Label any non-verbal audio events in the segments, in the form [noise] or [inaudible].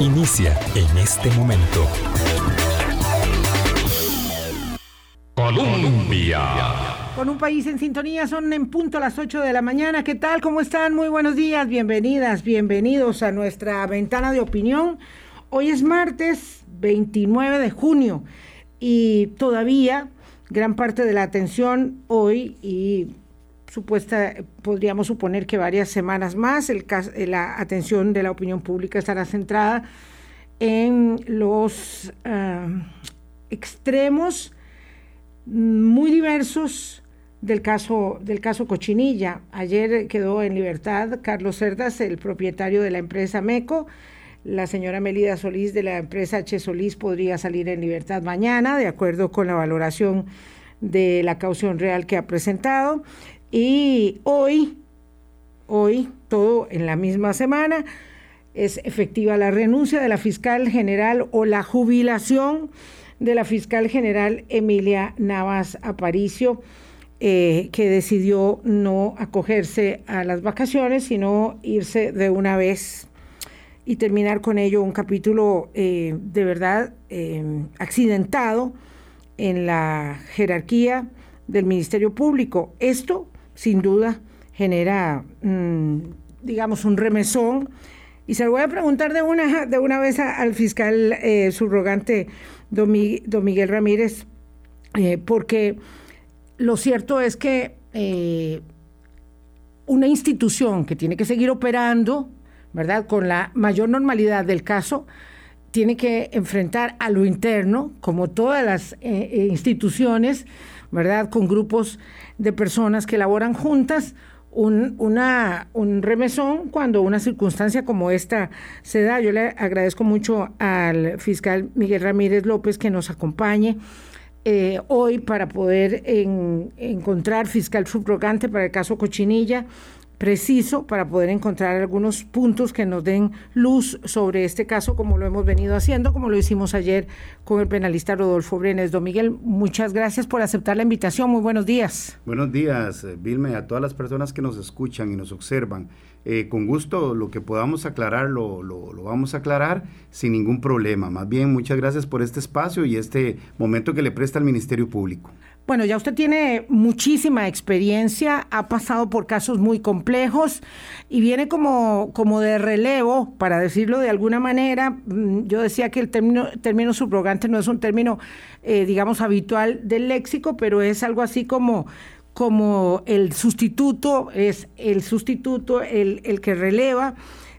Inicia en este momento. Colombia. Con un país en sintonía, son en punto las 8 de la mañana. ¿Qué tal? ¿Cómo están? Muy buenos días, bienvenidas, bienvenidos a nuestra ventana de opinión. Hoy es martes 29 de junio y todavía gran parte de la atención hoy y supuesta, podríamos suponer que varias semanas más, el, la atención de la opinión pública estará centrada en los ah, extremos muy diversos del caso, del caso Cochinilla. Ayer quedó en libertad Carlos Cerdas, el propietario de la empresa MECO. La señora Melida Solís de la empresa H. Solís podría salir en libertad mañana, de acuerdo con la valoración de la caución real que ha presentado. Y hoy, hoy, todo en la misma semana, es efectiva la renuncia de la fiscal general o la jubilación de la fiscal general Emilia Navas Aparicio, eh, que decidió no acogerse a las vacaciones, sino irse de una vez y terminar con ello un capítulo eh, de verdad eh, accidentado en la jerarquía del Ministerio Público. Esto, sin duda, genera, mm, digamos, un remesón. Y se lo voy a preguntar de una, de una vez al fiscal eh, subrogante don, Miguel Ramírez, eh, porque lo cierto es que eh, una institución que tiene que seguir operando, ¿verdad?, con la mayor normalidad del caso, tiene que enfrentar a lo interno, como todas las eh, instituciones, ¿verdad? Con grupos de personas que laboran juntas, un, una, un remesón cuando una circunstancia como esta se da. Yo le agradezco mucho al fiscal Miguel Ramírez López que nos acompañe. Eh, hoy para poder encontrar fiscal subrogante para el caso Cochinilla preciso para poder encontrar algunos puntos que nos den luz sobre este caso, como lo hemos venido haciendo, como lo hicimos ayer con el penalista Rodolfo Brenes. Don Miguel, muchas gracias por aceptar la invitación. Muy buenos días. Buenos días, eh, Vilma, a todas las personas que nos escuchan y nos observan. Eh, con gusto, lo que podamos aclarar, lo, lo, lo vamos a aclarar sin ningún problema. Más bien, muchas gracias por este espacio y este momento que le presta al Ministerio Público. Bueno, ya usted tiene muchísima experiencia, ha pasado por casos muy complejos y viene como, como de relevo, para decirlo de alguna manera. Mm, yo decía que el término, término subrogante no es un término, eh, digamos, habitual del léxico, pero es algo así como como el sustituto, es el sustituto el, el que releva.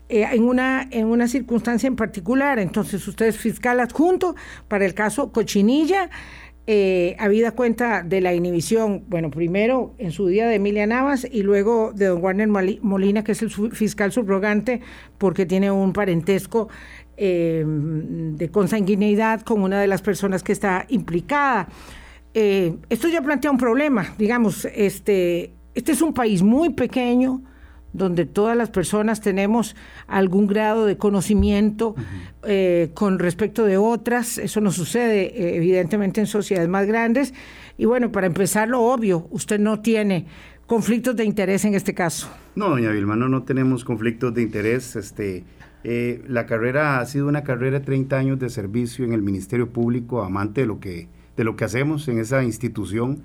Eh, en, una, en una circunstancia en particular. Entonces, usted es fiscal adjunto para el caso Cochinilla eh, habida cuenta de la inhibición, bueno, primero en su día de Emilia Navas y luego de don Warner Molina, que es el fiscal subrogante, porque tiene un parentesco eh, de consanguineidad con una de las personas que está implicada. Eh, esto ya plantea un problema, digamos, este, este es un país muy pequeño, donde todas las personas tenemos algún grado de conocimiento eh, con respecto de otras. Eso no sucede eh, evidentemente en sociedades más grandes. Y bueno, para empezar, lo obvio, usted no tiene conflictos de interés en este caso. No, doña Vilma, no, no tenemos conflictos de interés. Este, eh, la carrera ha sido una carrera de 30 años de servicio en el Ministerio Público, amante de lo que, de lo que hacemos en esa institución.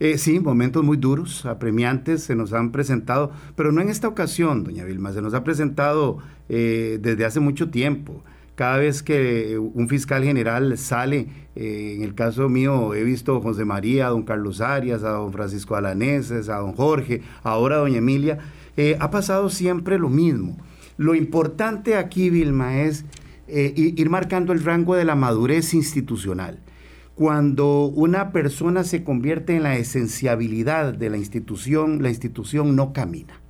Eh, sí, momentos muy duros, apremiantes se nos han presentado, pero no en esta ocasión, doña Vilma, se nos ha presentado eh, desde hace mucho tiempo. Cada vez que un fiscal general sale, eh, en el caso mío he visto a José María, a don Carlos Arias, a don Francisco Alaneses, a don Jorge, ahora a doña Emilia, ha pasado siempre lo mismo. Lo importante aquí, Vilma, es ir marcando el rango de la madurez institucional cuando una persona se convierte en la esenciabilidad de la institución, la institución no camina.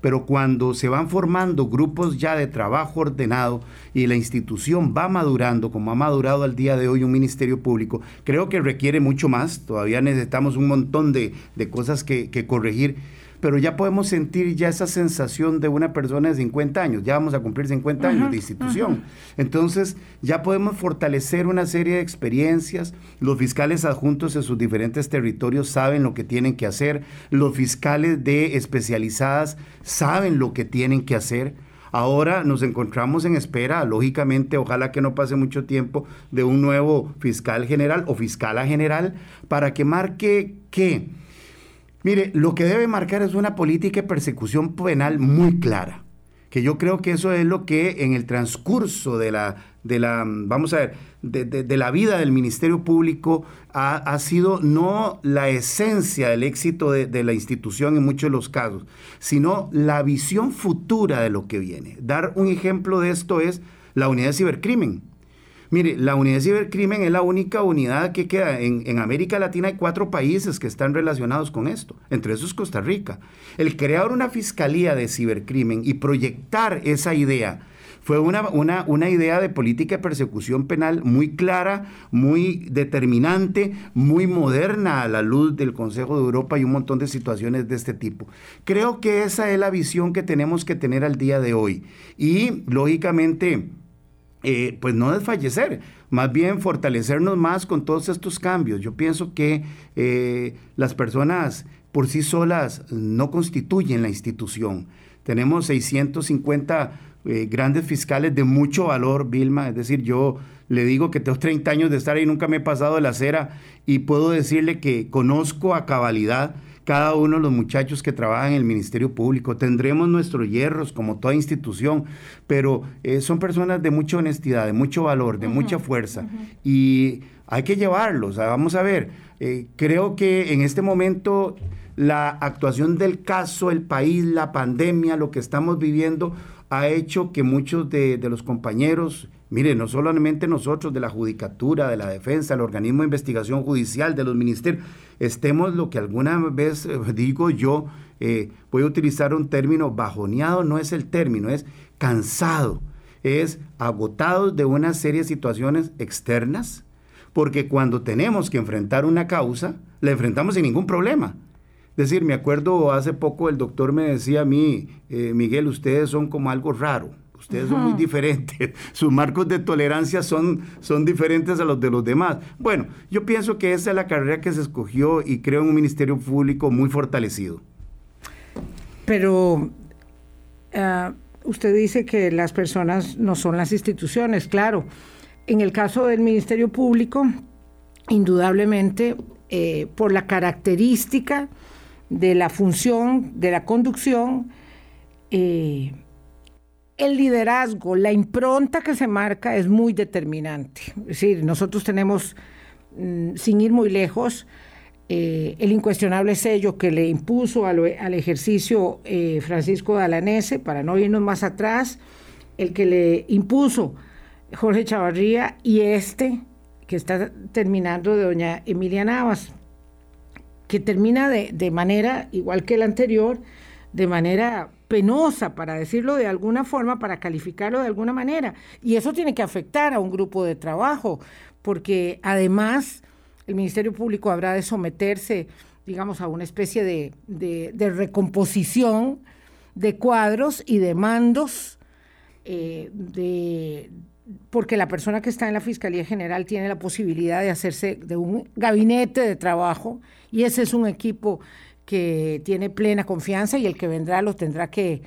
Pero cuando se van formando grupos ya de trabajo ordenado y la institución va madurando, como ha madurado al día de hoy un ministerio público, creo que requiere mucho más. Todavía necesitamos un montón de, de cosas que, que corregir pero ya podemos sentir ya esa sensación de una persona de 50 años, ya vamos a cumplir 50 años de institución. Entonces, ya podemos fortalecer una serie de experiencias, los fiscales adjuntos en sus diferentes territorios saben lo que tienen que hacer, los fiscales de especializadas saben lo que tienen que hacer. Ahora nos encontramos en espera, lógicamente, ojalá que no pase mucho tiempo, de un nuevo fiscal general o fiscala general para que marque qué. Mire, lo que debe marcar es una política de persecución penal muy clara que yo creo que eso es lo que en el transcurso de la, de la vamos a ver, de, la vida del Ministerio Público ha, sido no la esencia del éxito de, la institución en muchos de los casos, sino la visión futura de lo que viene. Dar un ejemplo de esto es la unidad de cibercrimen. Mire, la unidad de cibercrimen es la única unidad que queda. En, América Latina hay cuatro países que están relacionados con esto, entre esos Costa Rica. El crear una fiscalía de cibercrimen y proyectar esa idea fue una, una, una, idea de política de persecución penal muy clara, muy determinante, muy moderna a la luz del Consejo de Europa y un montón de situaciones de este tipo. Creo que esa es la visión que tenemos que tener al día de hoy. Y, lógicamente, eh, pues no desfallecer, más bien fortalecernos más con todos estos cambios. Yo pienso que eh, las personas por sí solas no constituyen la institución. Tenemos 650 eh, grandes fiscales de mucho valor, Vilma, es decir, yo le digo que tengo 30 años de estar ahí, nunca me he pasado de la acera y puedo decirle que conozco a cabalidad cada uno de los muchachos que trabajan en el Ministerio Público. Tendremos nuestros hierros, como toda institución, pero eh, son personas de mucha honestidad, de mucho valor, de mucha fuerza. Y hay que llevarlos. vamos a ver, eh, creo que en este momento la actuación del caso, el país, la pandemia, lo que estamos viviendo, ha hecho que muchos de, de los compañeros Mire, no solamente nosotros de la judicatura, de la defensa, el organismo de investigación judicial, de los ministerios, estemos lo que alguna vez eh, digo yo, eh, voy a utilizar un término bajoneado, no es el término, es cansado, es agotado de una serie de situaciones externas, porque cuando tenemos que enfrentar una causa, la enfrentamos sin ningún problema. Es decir, me acuerdo hace poco el doctor me decía a mí, eh, Miguel, ustedes son como algo raro ustedes son muy diferentes, [laughs] sus marcos de tolerancia son, son diferentes a los de los demás. Bueno, yo pienso que esa es la carrera que se escogió y creo en un ministerio público muy fortalecido. Pero ah, usted dice que las personas no son las instituciones, claro. En el caso del Ministerio Público, indudablemente, eh, por la característica de la función, de la conducción, eh, el liderazgo, la impronta que se marca es muy determinante. Es decir, nosotros tenemos, mm, sin ir muy lejos, eh, el incuestionable sello que le impuso al, ejercicio eh, Francisco Dalanese, para no irnos más atrás, el que le impuso Jorge Chavarría y este que está terminando de doña Emilia Navas, que termina de, de manera, igual que el anterior, de manera penosa, para decirlo de alguna forma, para calificarlo de alguna manera. Y eso tiene que afectar a un grupo de trabajo, porque además el Ministerio Público habrá de someterse, digamos, a una especie de, recomposición de cuadros y de mandos, eh, de, porque la persona que está en la Fiscalía General tiene la posibilidad de hacerse de un gabinete de trabajo y ese es un equipo que tiene plena confianza y el que vendrá lo tendrá que,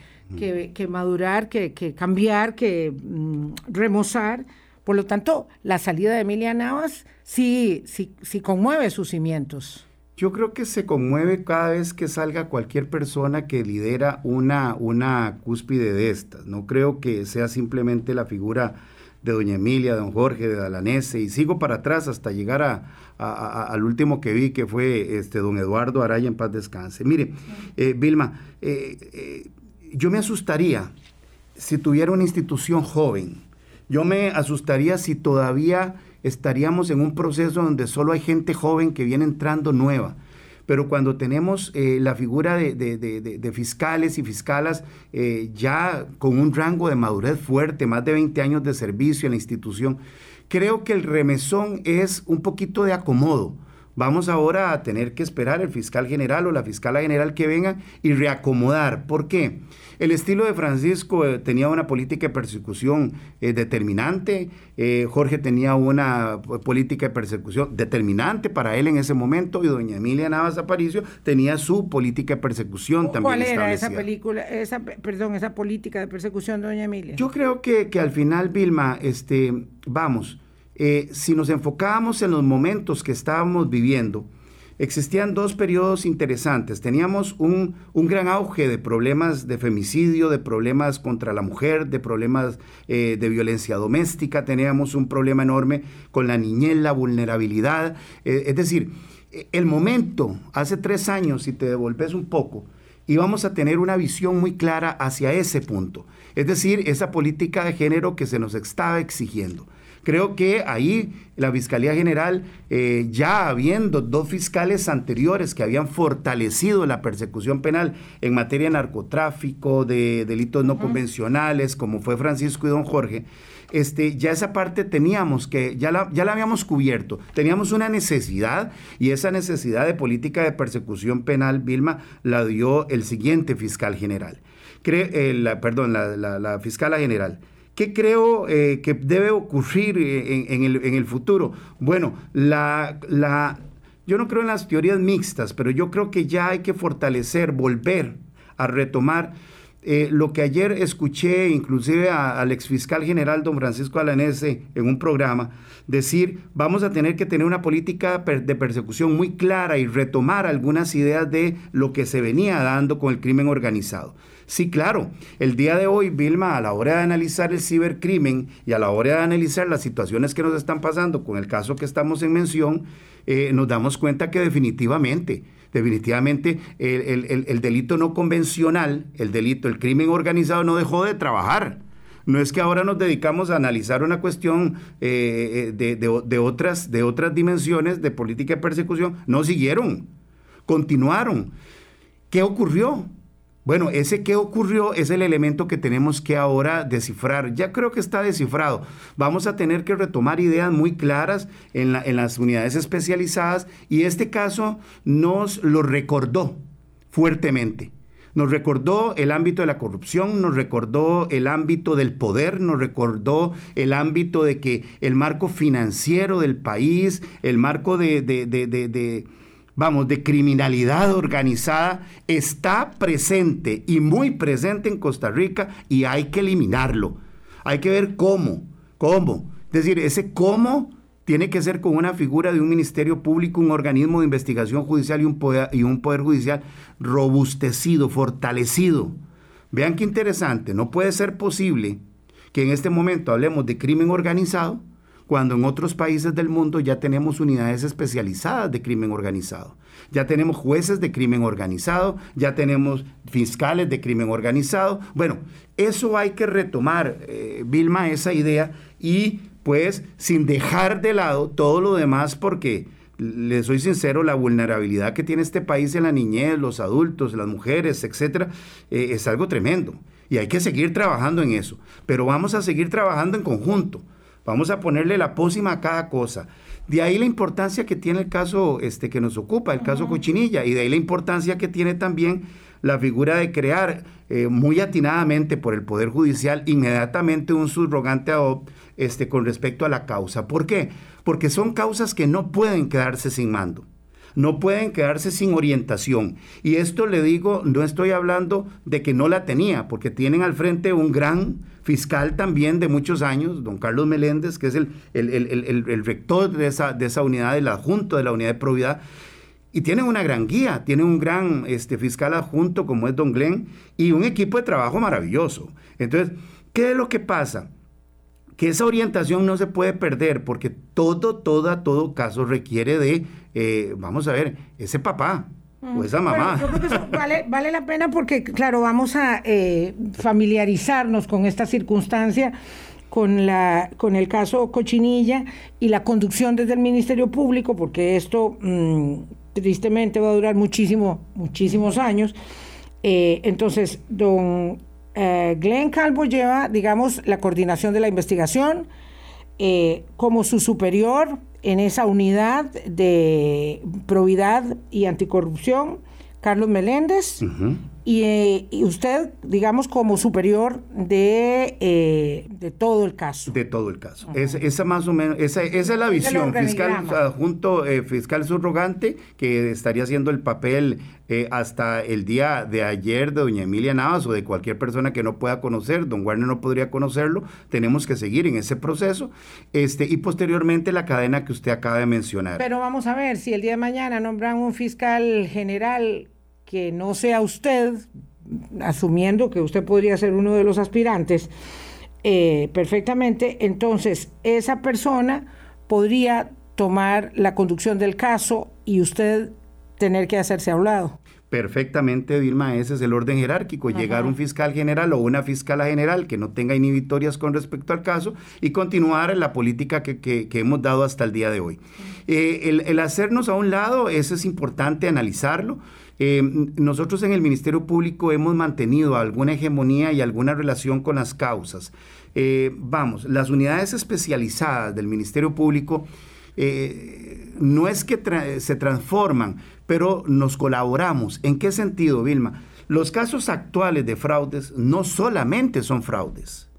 madurar, que, cambiar, que mm, remozar. Por lo tanto, la salida de Emilia Navas sí, sí, sí conmueve sus cimientos. Yo creo que se conmueve cada vez que salga cualquier persona que lidera una, una cúspide de estas. No creo que sea simplemente la figura de doña Emilia, de don Jorge, de Dalanese, y sigo para atrás hasta llegar a, al último que vi, que fue este don Eduardo Araya en paz descanse. Mire, eh, Vilma, eh, eh, yo me asustaría si tuviera una institución joven. Yo me asustaría si todavía estaríamos en un proceso donde solo hay gente joven que viene entrando nueva pero cuando tenemos eh, la figura de, fiscales y fiscalas eh, ya con un rango de madurez fuerte, más de 20 años de servicio en la institución, creo que el remesón es un poquito de acomodo Vamos ahora a tener que esperar el fiscal general o la fiscala general que venga y reacomodar. ¿Por qué? El estilo de Francisco eh, tenía una política de persecución eh, determinante, eh, Jorge tenía una política de persecución determinante para él en ese momento y doña Emilia Navas Aparicio tenía su política de persecución también. ¿Cuál era esa película, esa, perdón, esa política de persecución doña Emilia? Yo creo que, que al final, Vilma, este, vamos, si nos enfocábamos en los momentos que estábamos viviendo, existían dos periodos interesantes. Teníamos un, gran auge de problemas de femicidio, de problemas contra la mujer, de problemas eh, de violencia doméstica, teníamos un problema enorme con la niñez, la vulnerabilidad. Eh, es decir, el momento, hace tres años, si te devolves un poco, íbamos a tener una visión muy clara hacia ese punto. Es decir, esa política de género que se nos estaba exigiendo. Creo que ahí la Fiscalía General, eh, ya habiendo dos fiscales anteriores que habían fortalecido la persecución penal en materia de narcotráfico, de delitos no convencionales, como fue Francisco y don Jorge, este, ya esa parte teníamos que, ya la, ya la habíamos cubierto, teníamos una necesidad y esa necesidad de política de persecución penal, Vilma, la dio el siguiente fiscal general, eh, perdón, la, la fiscala general. ¿Qué creo eh, que debe ocurrir eh, en, el, futuro? Bueno, la, la, yo no creo en las teorías mixtas, pero yo creo que ya hay que fortalecer, volver a retomar eh, lo que ayer escuché inclusive al exfiscal general don Francisco Alanese en un programa, decir, vamos a tener que tener una política de persecución muy clara y retomar algunas ideas de lo que se venía dando con el crimen organizado. Sí, claro. El día de hoy, Vilma, a la hora de analizar el cibercrimen y a la hora de analizar las situaciones que nos están pasando con el caso que estamos en mención, eh, nos damos cuenta que definitivamente, definitivamente el, delito no convencional, el delito, el crimen organizado no dejó de trabajar. No es que ahora nos dedicamos a analizar una cuestión eh, eh, de, otras, de otras dimensiones de política de persecución. No siguieron, continuaron. ¿Qué ocurrió? Bueno, ese que ocurrió es el elemento que tenemos que ahora descifrar. Ya creo que está descifrado. Vamos a tener que retomar ideas muy claras en, las unidades especializadas y este caso nos lo recordó fuertemente. Nos recordó el ámbito de la corrupción, nos recordó el ámbito del poder, nos recordó el ámbito de que el marco financiero del país, el marco de vamos, de criminalidad organizada está presente y muy presente en Costa Rica y hay que eliminarlo. Hay que ver cómo, cómo. Es decir, ese cómo tiene que ser con una figura de un ministerio público, un organismo de investigación judicial y un poder, y un poder judicial robustecido, fortalecido. Vean qué interesante, no puede ser posible que en este momento hablemos de crimen organizado, cuando en otros países del mundo ya tenemos unidades especializadas de crimen organizado. Ya tenemos jueces de crimen organizado, ya tenemos fiscales de crimen organizado. Bueno, eso hay que retomar, eh, Vilma, esa idea y pues sin dejar de lado todo lo demás porque le soy sincero, la vulnerabilidad que tiene este país en la niñez, los adultos, las mujeres, etcétera, eh, es algo tremendo. Y hay que seguir trabajando en eso. Pero vamos a seguir trabajando en conjunto. Vamos a ponerle la pócima a cada cosa. De ahí la importancia que tiene el caso este, que nos ocupa, el caso Cochinilla, y de ahí la importancia que tiene también la figura de crear eh, muy atinadamente por el Poder Judicial inmediatamente un subrogante ad este, con respecto a la causa. ¿Por qué? Porque son causas que no pueden quedarse sin mando no pueden quedarse sin orientación. Y esto le digo, no estoy hablando de que no la tenía, porque tienen al frente un gran fiscal también de muchos años, don Carlos Meléndez, que es el, el, rector de esa, de esa unidad, el adjunto de la unidad de probidad, y tienen una gran guía, tienen un gran este, fiscal adjunto como es don Glenn, y un equipo de trabajo maravilloso. Entonces, ¿qué es lo que pasa? Que esa orientación no se puede perder porque todo, todo, todo caso requiere de, eh, vamos a ver, ese papá, o esa mamá. yo creo que eso vale, vale la pena porque, claro, vamos a eh, familiarizarnos con esta circunstancia, con, la, con el caso Cochinilla y la conducción desde el Ministerio Público, porque esto mm, tristemente va a durar muchísimo, muchísimos años. Eh, entonces, don eh, Glenn Calvo lleva, digamos, la coordinación de la investigación como su superior en esa unidad de probidad y anticorrupción, Carlos Meléndez, eh, y, usted, digamos, como superior de, eh, de todo el caso. De todo el caso. esa más o menos, esa, es la visión. Fiscal junto eh, fiscal subrogante, que estaría haciendo el papel hasta el día de ayer de doña Emilia Navas o de cualquier persona que no pueda conocer, don Warner no podría conocerlo, tenemos que seguir en ese proceso, este, y posteriormente la cadena que usted acaba de mencionar. Pero vamos a ver, si el día de mañana nombran un fiscal general que no sea usted, asumiendo que usted podría ser uno de los aspirantes, eh, perfectamente, entonces esa persona podría tomar la conducción del caso y usted tener que hacerse a un lado. Perfectamente, Vilma, ese es el orden jerárquico, llegar un fiscal general o una fiscala general que no tenga inhibitorias con respecto al caso y continuar en la política que, hemos dado hasta el día de hoy. Eh, el, el hacernos a un lado, eso es importante analizarlo. Eh, nosotros en el Ministerio Público hemos mantenido alguna hegemonía y alguna relación con las causas. Eh, vamos, las unidades especializadas del Ministerio Público eh, no es que se transforman, pero nos colaboramos. ¿En qué sentido, Vilma? Los casos actuales de fraudes no solamente son fraudes.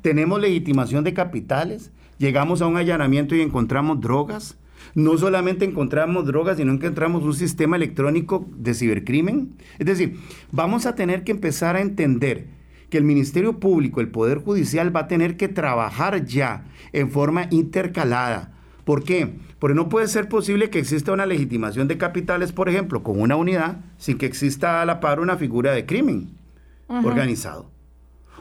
Tenemos legitimación de capitales, llegamos a un allanamiento y encontramos drogas, no solamente encontramos drogas, sino que encontramos un sistema electrónico de cibercrimen. Es decir, vamos a tener que empezar a entender que el Ministerio Público, el Poder Judicial va a tener que trabajar ya en forma intercalada. ¿Por qué? Porque no puede ser posible que exista una legitimación de capitales, por ejemplo, con una unidad, sin que exista a la par una figura de crimen organizado.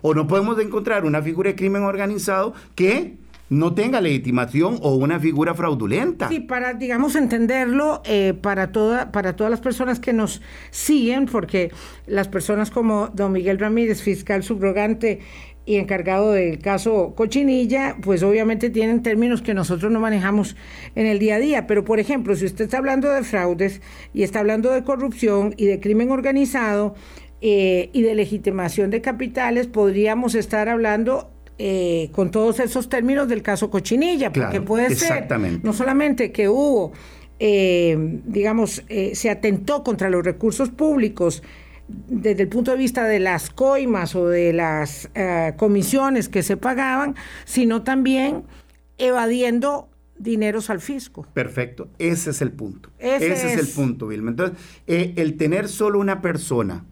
O no podemos encontrar una figura de crimen organizado que no tenga legitimación o una figura fraudulenta. Sí, para, digamos, entenderlo eh, para, toda, para todas las personas que nos siguen, porque las personas como don Miguel Ramírez, fiscal subrogante y encargado del caso Cochinilla, pues obviamente tienen términos que nosotros no manejamos en el día a día. Pero, por ejemplo, si usted está hablando de fraudes y está hablando de corrupción y de crimen organizado, eh, y de legitimación de capitales, podríamos estar hablando eh, con todos esos términos del caso Cochinilla, porque puede ser no solamente que hubo, eh, digamos, eh, se atentó contra los recursos públicos desde el punto de vista de las coimas o de las comisiones que se pagaban, sino también evadiendo dineros al fisco. Perfecto, ese es el punto. Ese, es... el punto, Vilma. Entonces, el tener solo una persona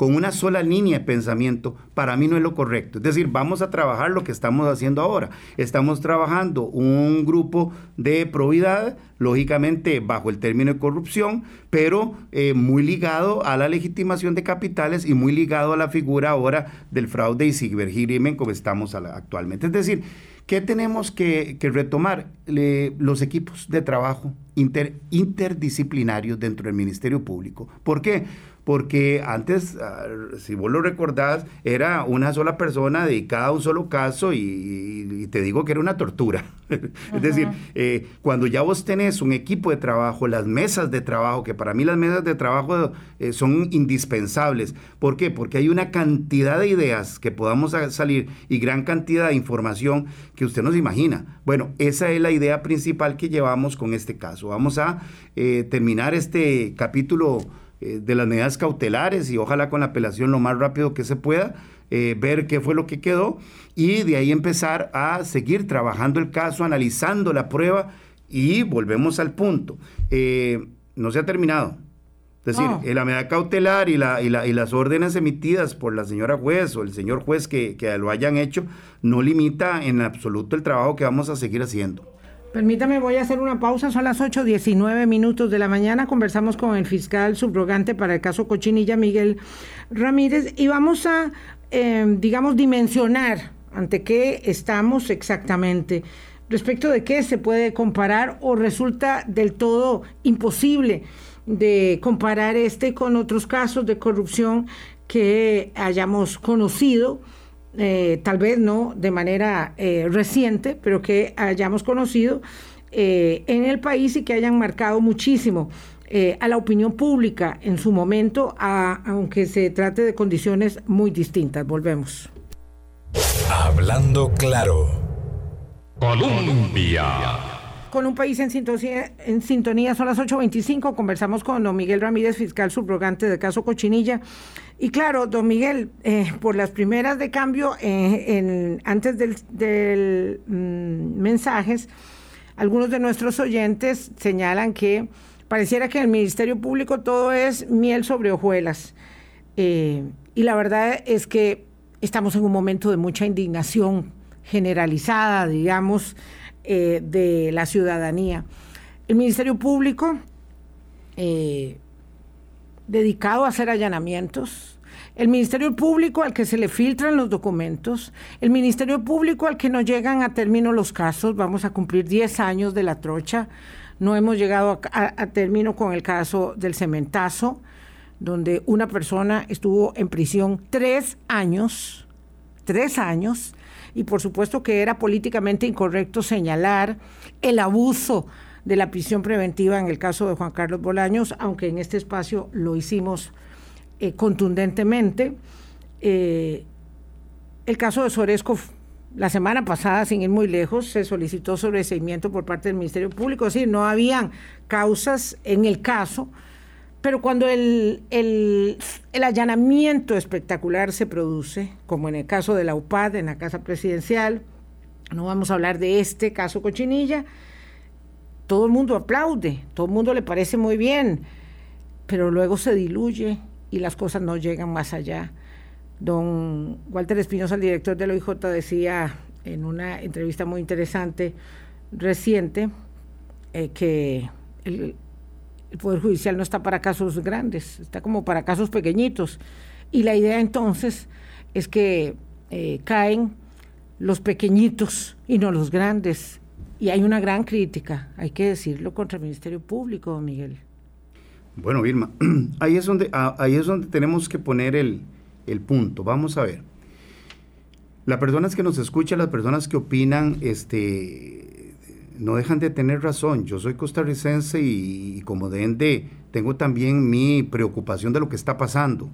con una sola línea de pensamiento, para mí no es lo correcto. Es decir, vamos a trabajar lo que estamos haciendo ahora. Estamos trabajando un grupo de probidad, lógicamente bajo el término de corrupción, pero eh, muy ligado a la legitimación de capitales y muy ligado a la figura ahora del fraude y cibercrimen como estamos actualmente. Es decir, ¿Qué tenemos que, retomar? los equipos de trabajo interdisciplinarios dentro del Ministerio Público. ¿Por qué? Porque antes, ah, si vos lo recordás, era una sola persona dedicada a un solo caso y, te digo que era una tortura. [laughs] es decir, eh, cuando ya vos tenés un equipo de trabajo, las mesas de trabajo, que para mí las mesas de trabajo eh, son indispensables. ¿Por qué? Porque hay una cantidad de ideas que podamos salir y gran cantidad de información que usted no se imagina. Bueno, esa es la idea principal que llevamos con este caso. Vamos a eh, terminar este capítulo eh, de las medidas cautelares y ojalá con la apelación lo más rápido que se pueda, eh, ver qué fue lo que quedó y de ahí empezar a seguir trabajando el caso, analizando la prueba y volvemos al punto. Eh, no se ha terminado. Es decir, la medida cautelar y, la, y, las órdenes emitidas por la señora juez o el señor juez que, que lo hayan hecho no limita en absoluto el trabajo que vamos a seguir haciendo. Permítame, voy a hacer una pausa. Son las 8.19 minutos de la mañana. Conversamos con el fiscal subrogante para el caso Cochinilla, Miguel Ramírez, y vamos a, em, digamos, dimensionar ante qué estamos exactamente, respecto de qué se puede comparar o resulta del todo imposible de comparar este con otros casos de corrupción que hayamos conocido eh, tal vez no de manera eh, reciente, pero que hayamos conocido eh, en el país y que hayan marcado muchísimo a la opinión pública en su momento, aunque se trate de condiciones muy distintas. Volvemos. Hablando claro. Colombia. Con un país en sintonía, en sintonía son las 8.25. Conversamos con don Miguel Ramírez, fiscal subrogante del caso Cochinilla. Y claro, don Miguel, eh, por las primeras de cambio, eh, antes del, del mm, mensajes, algunos de nuestros oyentes señalan que pareciera que en el Ministerio Público todo es miel sobre hojuelas. Eh, y la verdad es que estamos en un momento de mucha indignación generalizada, digamos, eh, de la ciudadanía. El Ministerio Público, eh, dedicado a hacer allanamientos, el Ministerio Público al que se le filtran los documentos, el Ministerio Público al que no llegan a término los casos, vamos a cumplir 10 años de la trocha, no hemos llegado a término con el caso del cementazo, donde una persona estuvo en prisión tres años, tres años, y por supuesto que era políticamente incorrecto señalar el abuso de la prisión preventiva en el caso de Juan Carlos Bolaños, aunque en este espacio lo hicimos eh, contundentemente. Eh, el caso de Soresco, la semana pasada, sin ir muy lejos, se solicitó sobreseimiento por parte del Ministerio Público, es decir, no habían causas en el caso, pero cuando el, el, allanamiento espectacular se produce, como en el caso de la UPAD, en la Casa Presidencial, no vamos a hablar de este caso Cochinilla, todo el mundo aplaude, todo el mundo le parece muy bien, pero luego se diluye y las cosas no llegan más allá. Don Walter Espinosa, el director del OIJ, decía en una entrevista muy interesante reciente eh, que el, el Poder Judicial no está para casos grandes, está como para casos pequeñitos. Y la idea entonces es que eh, caen los pequeñitos y no los grandes. Y hay una gran crítica, hay que decirlo, contra el Ministerio Público, Miguel. Bueno, Vilma, [clears throat] ahí es donde, ah, ahí es donde tenemos que poner el, el punto. Vamos a ver. Las personas que nos escuchan, las personas que opinan, este, no dejan de tener razón. Yo soy costarricense y, como de ende tengo también mi preocupación de lo que está pasando.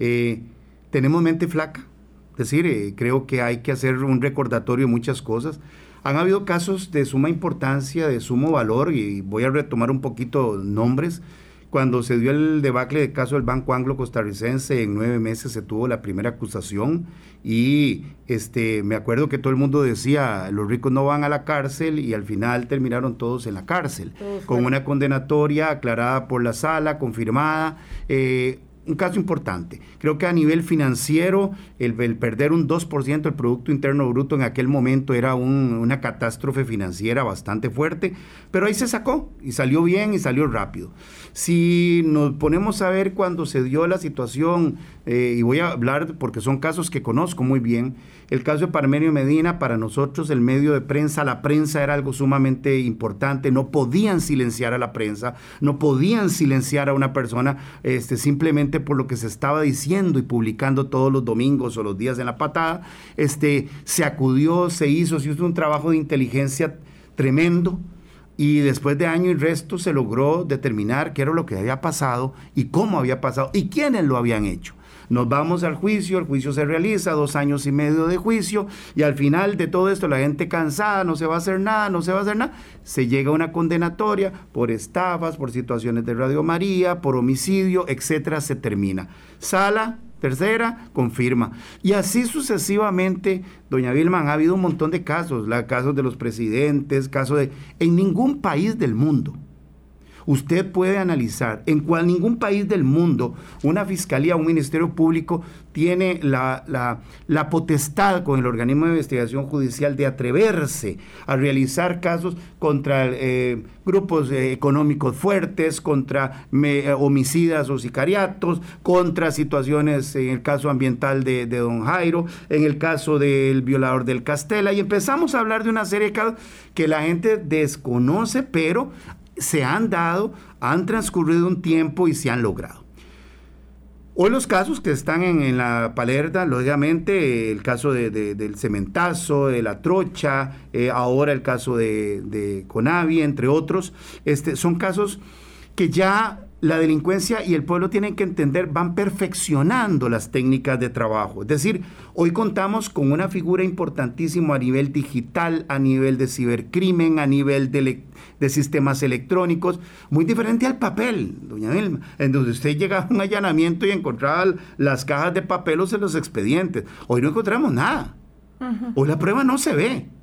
Eh, tenemos mente flaca, es decir, eh, creo que hay que hacer un recordatorio de muchas cosas. Han habido casos de suma importancia, de sumo valor, y voy a retomar un poquito nombres. Cuando se dio el debacle del caso del Banco Anglo Costarricense, en nueve meses se tuvo la primera acusación y este, me acuerdo que todo el mundo decía, los ricos no van a la cárcel y al final terminaron todos en la cárcel, con una condenatoria aclarada por la sala, confirmada. Eh, un caso importante. Creo que a nivel financiero, el, perder un 2% del Producto Interno Bruto en aquel momento era una catástrofe financiera bastante fuerte, pero ahí se sacó y salió bien y salió rápido. Si nos ponemos a ver cuando se dio la situación, eh, y voy a hablar porque son casos que conozco muy bien, el caso de Parmenio Medina, para nosotros el medio de prensa, la prensa era algo sumamente importante, no podían silenciar a la prensa, no podían silenciar a una persona este, simplemente por lo que se estaba diciendo y publicando todos los domingos o los días en la patada. Este, se acudió, se hizo, se hizo un trabajo de inteligencia tremendo y después de año y resto se logró determinar qué era lo que había pasado y cómo había pasado y quiénes lo habían hecho. Nos vamos al juicio, el juicio se realiza, dos años y medio de juicio, y al final de todo esto la gente cansada, no se va a hacer nada, no se va a hacer nada, se llega a una condenatoria por estafas, por situaciones de Radio María, por homicidio, etcétera, se termina. Sala, Tercera, confirma. Y así sucesivamente, doña Vilma, ha habido un montón de casos, la, casos de los presidentes, casos de... En ningún país del mundo usted puede analizar en cual ningún país del mundo una fiscalía o un ministerio público tiene la, potestad con el organismo de investigación judicial de atreverse a realizar casos contra eh, grupos eh, económicos fuertes, contra eh, homicidas o sicariatos, contra situaciones en el caso ambiental de, de don Jairo, en el caso del violador del Castela, y empezamos a hablar de una serie de casos que la gente desconoce, pero se han dado, han transcurrido un tiempo y se han logrado. Hoy los casos que están en, la palerda, lógicamente el caso del cementazo, de la trocha, eh, ahora el caso de, Conavi, entre otros, este, son casos que ya la delincuencia y el pueblo tienen que entender, van perfeccionando las técnicas de trabajo. Es decir, hoy contamos con una figura importantísima a nivel digital, a nivel de cibercrimen, a nivel de, de sistemas electrónicos, muy diferente al papel, doña Vilma, en donde usted llegaba a un allanamiento y encontraba las cajas de papelos en los expedientes. Hoy no encontramos nada. Hoy la prueba no se ve.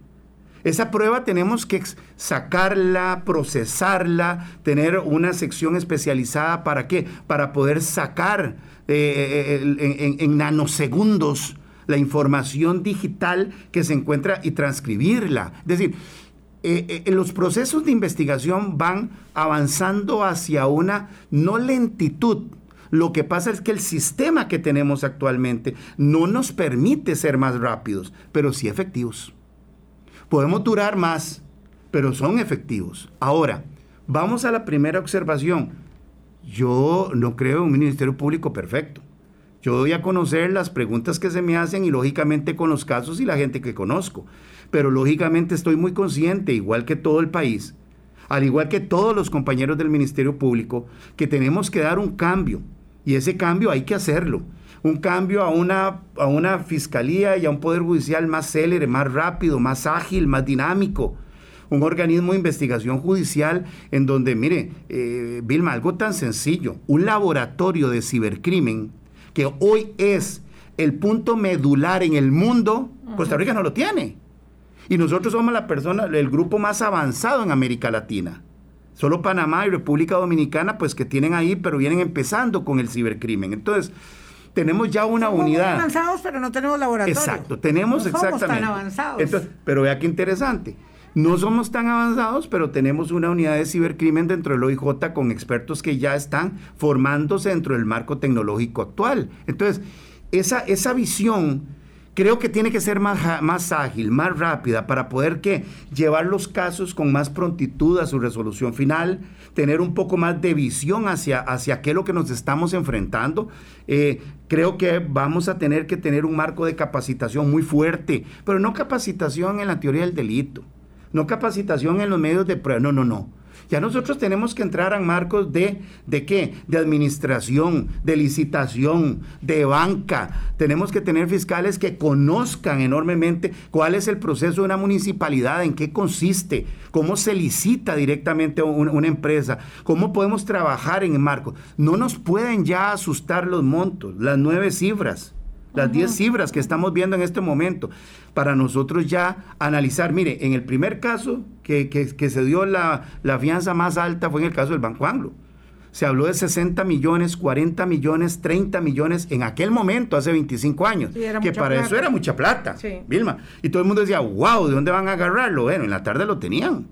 Esa prueba tenemos que sacarla, procesarla, tener una sección especializada para qué? Para poder sacar eh, eh, en, nanosegundos la información digital que se encuentra y transcribirla. Es decir, eh, los procesos de investigación van avanzando hacia una no lentitud, lo que pasa es que el sistema que tenemos actualmente no nos permite ser más rápidos, pero sí efectivos. Podemos durar más, pero son efectivos. Ahora, vamos a la primera observación. Yo no creo en un Ministerio Público perfecto. Yo doy a conocer las preguntas que se me hacen y lógicamente con los casos y la gente que conozco. Pero lógicamente estoy muy consciente, igual que todo el país, al igual que todos los compañeros del Ministerio Público, que tenemos que dar un cambio. Y ese cambio hay que hacerlo un cambio a una, a una fiscalía y a un poder judicial más célere, más rápido, más ágil, más dinámico. Un organismo de investigación judicial en donde, mire, eh, Vilma, algo tan sencillo, un laboratorio de cibercrimen que hoy es el punto medular en el mundo, Costa Rica no lo tiene. Y nosotros somos la persona, el grupo más avanzado en América Latina. Solo Panamá y República Dominicana, pues que tienen ahí, pero vienen empezando con el cibercrimen. Entonces, tenemos ya una somos unidad. Somos avanzados, pero no tenemos laboratorio. Exacto, tenemos no exactamente. Somos tan avanzados. Entonces, pero vea qué interesante. No somos tan avanzados, pero tenemos una unidad de cibercrimen dentro del OIJ con expertos que ya están formándose dentro del marco tecnológico actual. Entonces, esa, esa visión creo que tiene que ser más, más ágil, más rápida para poder llevar los casos con más prontitud a su resolución final, tener un poco más de visión hacia, hacia qué es lo que nos estamos enfrentando. Eh, creo que vamos a tener que tener un marco de capacitación muy fuerte, pero no capacitación en la teoría del delito, no capacitación en los medios de prueba, no, no, no ya nosotros tenemos que entrar a marcos de, ¿de qué? De administración, de licitación, de banca. Tenemos que tener fiscales que conozcan enormemente cuál es el proceso de una municipalidad, en qué consiste, cómo se licita directamente una, una empresa, cómo podemos trabajar en marcos. No nos pueden ya asustar los montos, las nueve cifras las 10 cifras que estamos viendo en este momento, para nosotros ya analizar. Mire, en el primer caso que, se dio la, fianza más alta fue en el caso del Banco Anglo. Se habló de 60 millones, 40 millones, 30 millones en aquel momento, hace 25 años, que para eso era mucha plata, Vilma. Y todo el mundo decía, wow, ¿de dónde van a agarrarlo? Bueno, en la tarde lo tenían.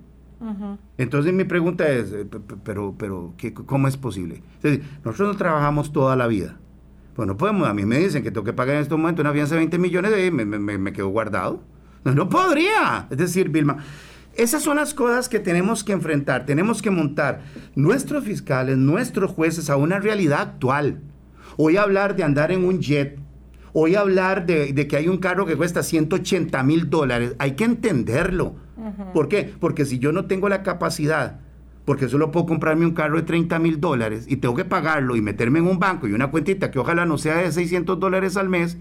Entonces mi pregunta es, eh, pero, pero ¿cómo es posible? nosotros no trabajamos toda la vida pues no podemos, a mí me dicen que tengo que pagar en este momento una fianza de 20 millones de me, me, me quedo guardado. No, no podría. Es decir, Vilma, esas son las cosas que tenemos que enfrentar. Tenemos que montar nuestros fiscales, nuestros jueces a una realidad actual. Hoy hablar de andar en un jet, hoy hablar de, que hay un carro que cuesta 180 mil dólares, hay que entenderlo. ¿Por qué? Porque si yo no tengo la capacidad porque solo puedo comprarme un carro de 30 mil dólares y tengo que pagarlo y meterme en un banco y una cuentita que ojalá no sea de 600 dólares al mes,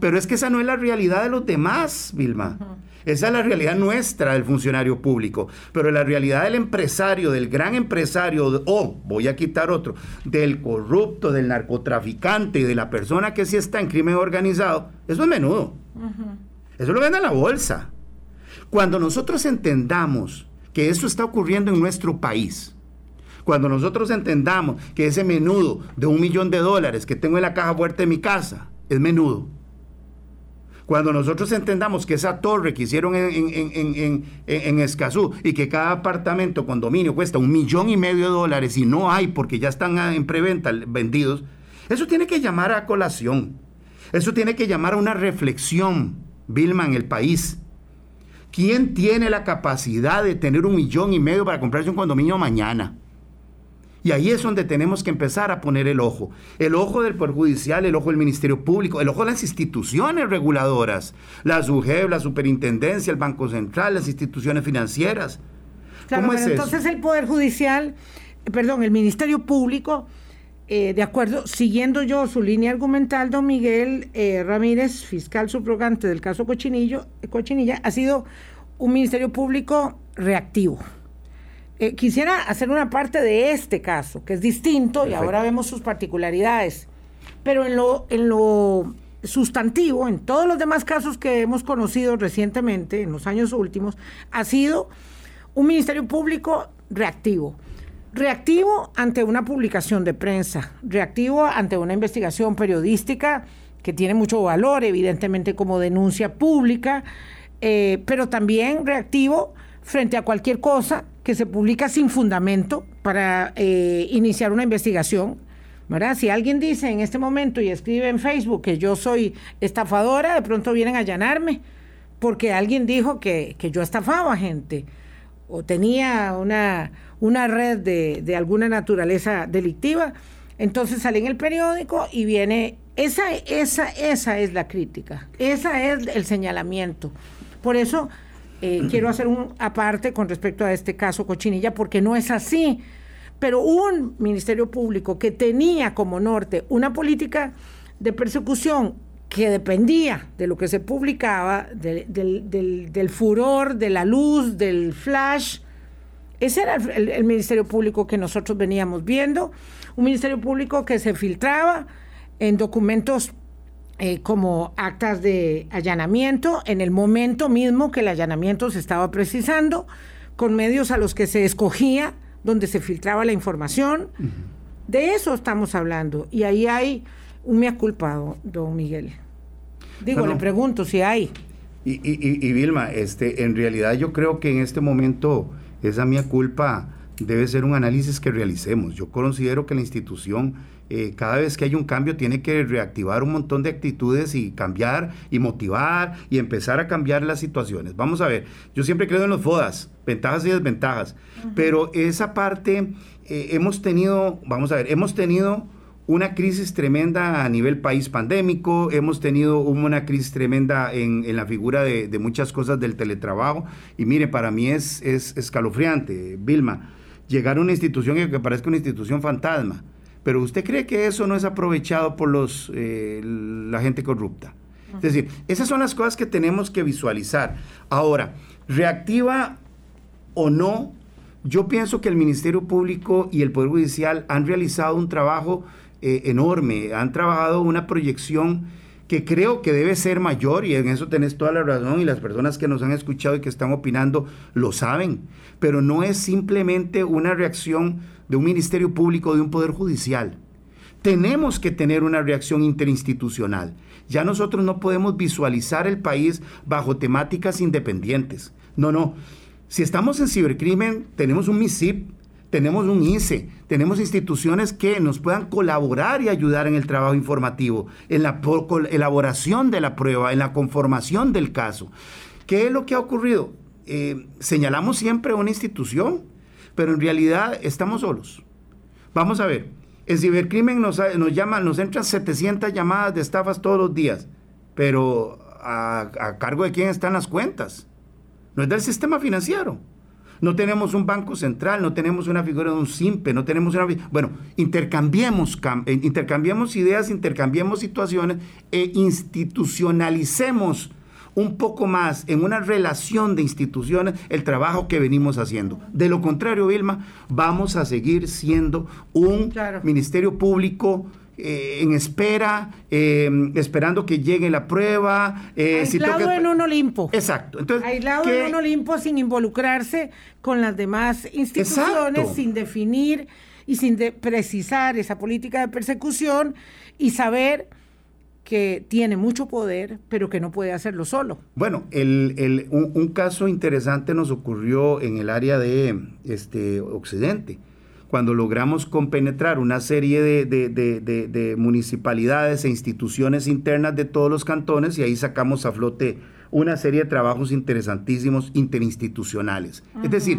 pero es que esa no es la realidad de los demás, Vilma. Esa es la realidad nuestra del funcionario público, pero la realidad del empresario, del gran empresario, o voy a quitar otro, del corrupto, del narcotraficante y de la persona que sí está en crimen organizado, eso es menudo. Eso lo vende en la bolsa. Cuando nosotros entendamos que eso está ocurriendo en nuestro país. Cuando nosotros entendamos que ese menudo de un millón de dólares que tengo en la caja fuerte de mi casa es menudo. Cuando nosotros entendamos que esa torre que hicieron en, en, Escazú y que cada apartamento, condominio, cuesta un millón y medio de dólares y no hay porque ya están en preventa vendidos, eso tiene que llamar a colación. Eso tiene que llamar a una reflexión, Vilma, en el país. ¿Quién tiene la capacidad de tener un millón y medio para comprarse un condominio mañana? Y ahí es donde tenemos que empezar a poner el ojo. El ojo del Poder Judicial, el ojo del Ministerio Público, el ojo de las instituciones reguladoras, la SUGEB, la Superintendencia, el Banco Central, las instituciones financieras. Claro, pero entonces el Poder Judicial perdón, el Ministerio Público, eh, de acuerdo, siguiendo yo su línea argumental, don Miguel eh, Ramírez, fiscal subrogante del caso Cochinillo, Cochinilla, ha sido un Ministerio Público reactivo. Eh, quisiera hacer una parte de este caso, que es distinto y ahora vemos sus particularidades, pero en lo, en lo sustantivo, en todos los demás casos que hemos conocido recientemente, en los años últimos, ha sido un Ministerio Público reactivo reactivo ante una publicación de prensa, reactivo ante una investigación periodística que tiene mucho valor, evidentemente como denuncia pública, eh, pero también reactivo frente a cualquier cosa que se publica sin fundamento para eh, iniciar una investigación. ¿verdad? Si alguien dice en este momento y escribe en Facebook que yo soy estafadora, de pronto vienen a allanarme porque alguien dijo que, que yo estafaba gente o tenía una, una red de, de, alguna naturaleza delictiva. Entonces sale en el periódico y viene, esa, esa, esa es la crítica, esa es el señalamiento. Por eso eh, [clears throat] quiero hacer un aparte con respecto a este caso Cochinilla, porque no es así. Pero un Ministerio Público que tenía como norte una política de persecución que dependía de lo que se publicaba, del, furor, de la luz, del flash. Ese era el, Ministerio Público que nosotros veníamos viendo, un Ministerio Público que se filtraba en documentos eh, como actas de allanamiento, en el momento mismo que el allanamiento se estaba precisando, con medios a los que se escogía, donde se filtraba la información. De eso estamos hablando. Y ahí hay un me ha culpado, don Miguel. Digo, le pregunto si hay. Y, y, y, Vilma, este, en realidad yo creo que en este momento esa mía culpa debe ser un análisis que realicemos. Yo considero que la institución eh, cada vez que hay un cambio tiene que reactivar un montón de actitudes y cambiar y motivar y empezar a cambiar las situaciones. Vamos a ver, yo siempre creo en los FODAS, ventajas y desventajas, pero esa parte eh, hemos tenido, vamos a ver, hemos tenido una crisis tremenda a nivel país pandémico, hemos tenido una crisis tremenda en, la figura de, muchas cosas del teletrabajo. Y mire, para mí es, es escalofriante, Vilma, llegar a una institución que parezca una institución fantasma, pero ¿usted cree que eso no es aprovechado por los, eh, la gente corrupta? Es decir, esas son las cosas que tenemos que visualizar. Ahora, reactiva o no, yo pienso que el Ministerio Público y el Poder Judicial han realizado un trabajo eh, enorme, han trabajado una proyección que creo que debe ser mayor y en eso tenés toda la razón y las personas que nos han escuchado y que están opinando lo saben, pero no es simplemente una reacción de un ministerio público, de un poder judicial. Tenemos que tener una reacción interinstitucional. Ya nosotros no podemos visualizar el país bajo temáticas independientes. No, no. Si estamos en cibercrimen, tenemos un MISIP, tenemos un INSE, tenemos instituciones que nos puedan colaborar y ayudar en el trabajo informativo, en la elaboración de la prueba, en la conformación del caso. ¿Qué es lo que ha ocurrido? Eh, señalamos siempre una institución, pero en realidad estamos solos. Vamos a ver, el cibercrimen nos, nos llama, nos entran 700 llamadas de estafas todos los días, pero a cargo de quién están las cuentas. No es del sistema financiero. No tenemos un banco central, no tenemos una figura de un SIMPE, no tenemos una... Bueno, intercambiemos, eh, intercambiemos ideas, intercambiemos situaciones e institucionalicemos un poco más en una relación de instituciones el trabajo que venimos haciendo. De lo contrario, Vilma, vamos a seguir siendo un ministerio público eh, en espera, eh, esperando que llegue la prueba. Eh, Aislado en un Olimpo. Exacto. Entonces, Aislado en un Olimpo sin involucrarse con las demás instituciones, sin definir y sin precisar esa política de persecución y saber que tiene mucho poder, pero que no puede hacerlo solo. Bueno, el, un, un, caso interesante nos ocurrió en el área de este Occidente cuando logramos compenetrar una serie de, municipalidades e instituciones internas de todos los cantones y ahí sacamos a flote una serie de trabajos interesantísimos interinstitucionales. Es decir,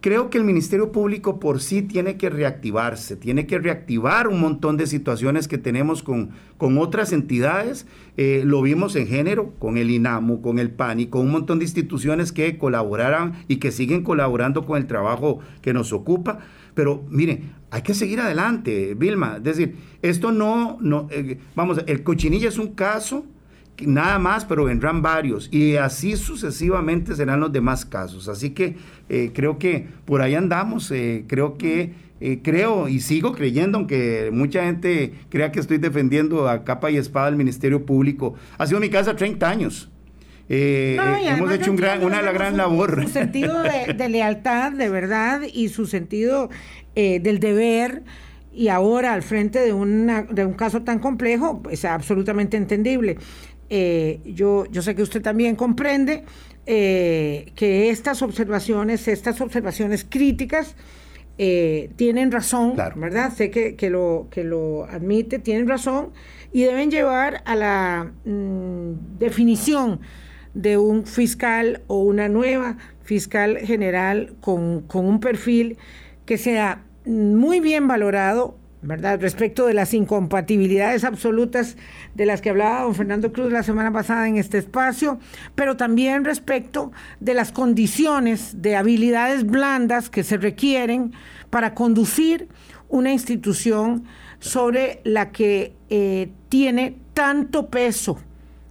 Creo que el Ministerio Público por sí tiene que reactivarse, tiene que reactivar un montón de situaciones que tenemos con, con otras entidades. Eh, lo vimos en género, con el INAMU, con el PANI, con un montón de instituciones que colaboraran y que siguen colaborando con el trabajo que nos ocupa. Pero mire, hay que seguir adelante, Vilma. Es decir, esto no, no eh, vamos, el cochinilla es un caso nada más, pero vendrán varios y así sucesivamente serán los demás casos. Así que eh, creo que por ahí andamos, eh, creo que, eh, creo y sigo creyendo, aunque mucha gente crea que estoy defendiendo a capa y espada al Ministerio Público, ha sido mi casa 30 años. hemos hecho un gran, una gran labor. Su sentido de, de, lealtad, de verdad, y su sentido del deber y ahora al frente de, una, de un caso tan complejo, es absolutamente entendible. Eh, yo, yo sé que usted también comprende eh, que estas observaciones, estas observaciones críticas, eh, tienen razón, ¿verdad? Sé que, que, lo, que lo admite, tienen razón y deben llevar a la mm, definición de un fiscal o una nueva fiscal general con, con un perfil que sea muy bien valorado Respecto de las incompatibilidades absolutas de las que hablaba don Fernando Cruz la semana pasada en este espacio, pero también respecto de las condiciones de habilidades blandas que se requieren para conducir una institución sobre la que eh, tiene tanto peso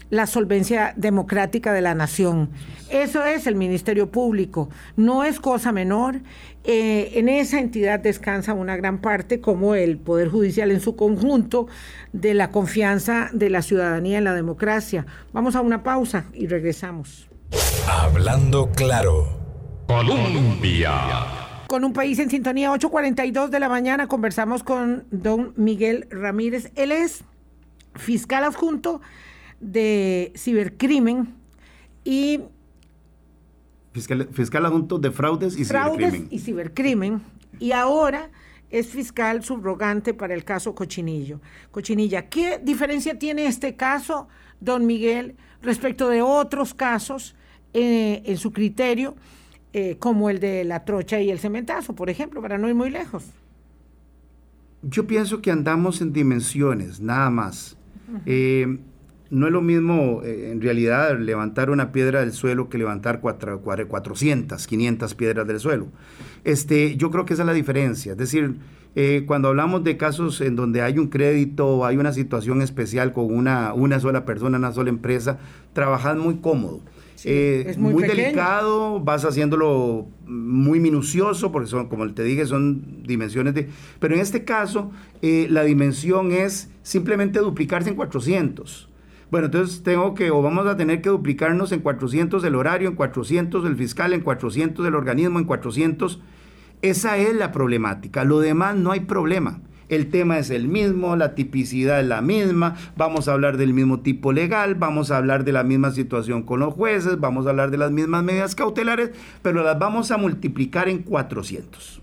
la solvencia democrática de la nación. Eso es el Ministerio Público, no es cosa menor eh, en esa entidad descansa una gran parte, como el Poder Judicial en su conjunto, de la confianza de la ciudadanía en la democracia. Vamos a una pausa y regresamos. Hablando claro. Colombia. Con un país en sintonía, 8.42 de la mañana, conversamos con don Miguel Ramírez. Él es fiscal adjunto de cibercrimen y Fiscal, adjunto de fraudes y cibercrimen. y cibercrimen. Y ahora es fiscal subrogante para el caso Cochinillo. Cochinilla, ¿qué diferencia tiene este caso, don Miguel, respecto de otros casos eh, en su criterio, eh, como el de la trocha y el cementazo, por ejemplo, para no ir muy lejos? Yo pienso que andamos en dimensiones, nada más no es lo mismo eh, en realidad levantar una piedra del suelo que levantar cuatro, 400, 500 piedras del suelo. Este, yo creo que esa es la diferencia. Es decir, eh, cuando hablamos de casos en donde hay un crédito o hay una situación especial con una, una sola persona, una sola empresa, trabajas muy cómodo. Eh, es muy, delicado, vas haciéndolo muy minucioso, porque son, como te dije, son dimensiones de... Pero en este caso, la dimensión es simplemente duplicarse en 400. Bueno, entonces tengo que, o vamos a tener que duplicarnos en 400 el horario, en 400 el fiscal, en 400 el organismo, en 400. Esa es la problemática. Lo demás no hay problema. El tema es el mismo, la tipicidad es la misma, vamos a hablar del mismo tipo legal, vamos a hablar de la misma situación con los jueces, vamos a hablar de las mismas medidas cautelares, pero las vamos a multiplicar en 400.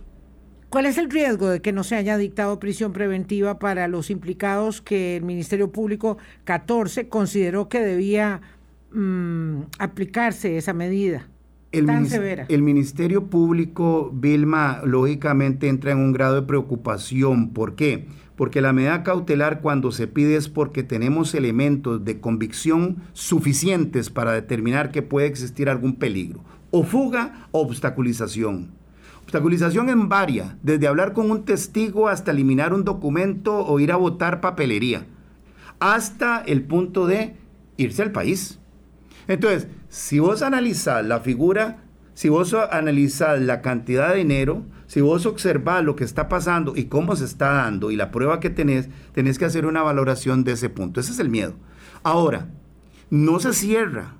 ¿Cuál es el riesgo de que no se haya dictado prisión preventiva para los implicados que el Ministerio Público 14 consideró que debía mm, aplicarse esa medida? El, tan severa? el Ministerio Público, Vilma, lógicamente entra en un grado de preocupación. ¿Por qué? Porque la medida cautelar cuando se pide es porque tenemos elementos de convicción suficientes para determinar que puede existir algún peligro, o fuga o obstaculización. Obstaculización en varia, desde hablar con un testigo hasta eliminar un documento o ir a votar papelería, hasta el punto de irse al país. Entonces, si vos analizás la figura, si vos analizás la cantidad de dinero, si vos observás lo que está pasando y cómo se está dando y la prueba que tenés, tenés que hacer una valoración de ese punto. Ese es el miedo. Ahora, no se cierra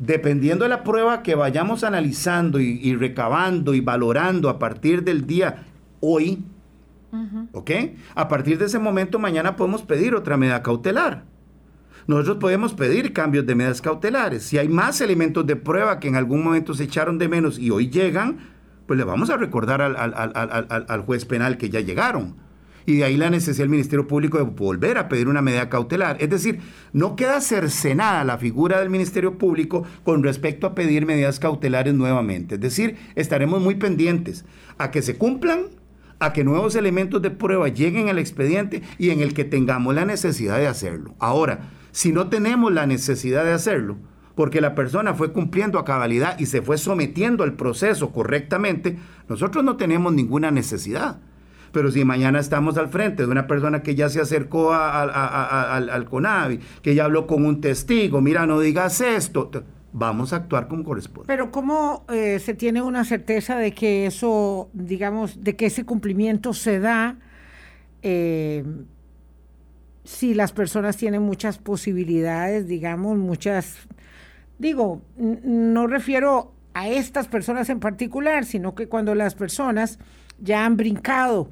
dependiendo de la prueba que vayamos analizando y, recabando y valorando a partir del día hoy, ¿ok? A partir de ese momento mañana podemos pedir otra medida cautelar. Nosotros podemos pedir cambios de medidas cautelares. Si hay más elementos de prueba que en algún momento se echaron de menos y hoy llegan, pues le vamos a recordar al, al juez penal que ya llegaron. Y de ahí la necesidad del Ministerio Público de volver a pedir una medida cautelar. Es decir, no queda cercenada la figura del Ministerio Público con respecto a pedir medidas cautelares nuevamente. Es decir, estaremos muy pendientes a que se cumplan a que nuevos elementos de prueba lleguen al expediente y en el que tengamos la necesidad de hacerlo. Ahora, si no tenemos la necesidad de hacerlo, porque la persona fue cumpliendo a cabalidad y se fue sometiendo al proceso correctamente, nosotros no tenemos ninguna necesidad. Pero si mañana estamos al frente de una persona que ya se acercó al, al CONAVI, que ya habló con un testigo, mira, no digas esto, vamos a actuar como corresponde. Pero ¿cómo eh, se tiene una certeza de que eso, digamos, de que ese cumplimiento se da eh, si las personas tienen muchas posibilidades, digamos, muchas, digo, no refiero a estas personas en particular, sino que cuando las personas ya han brincado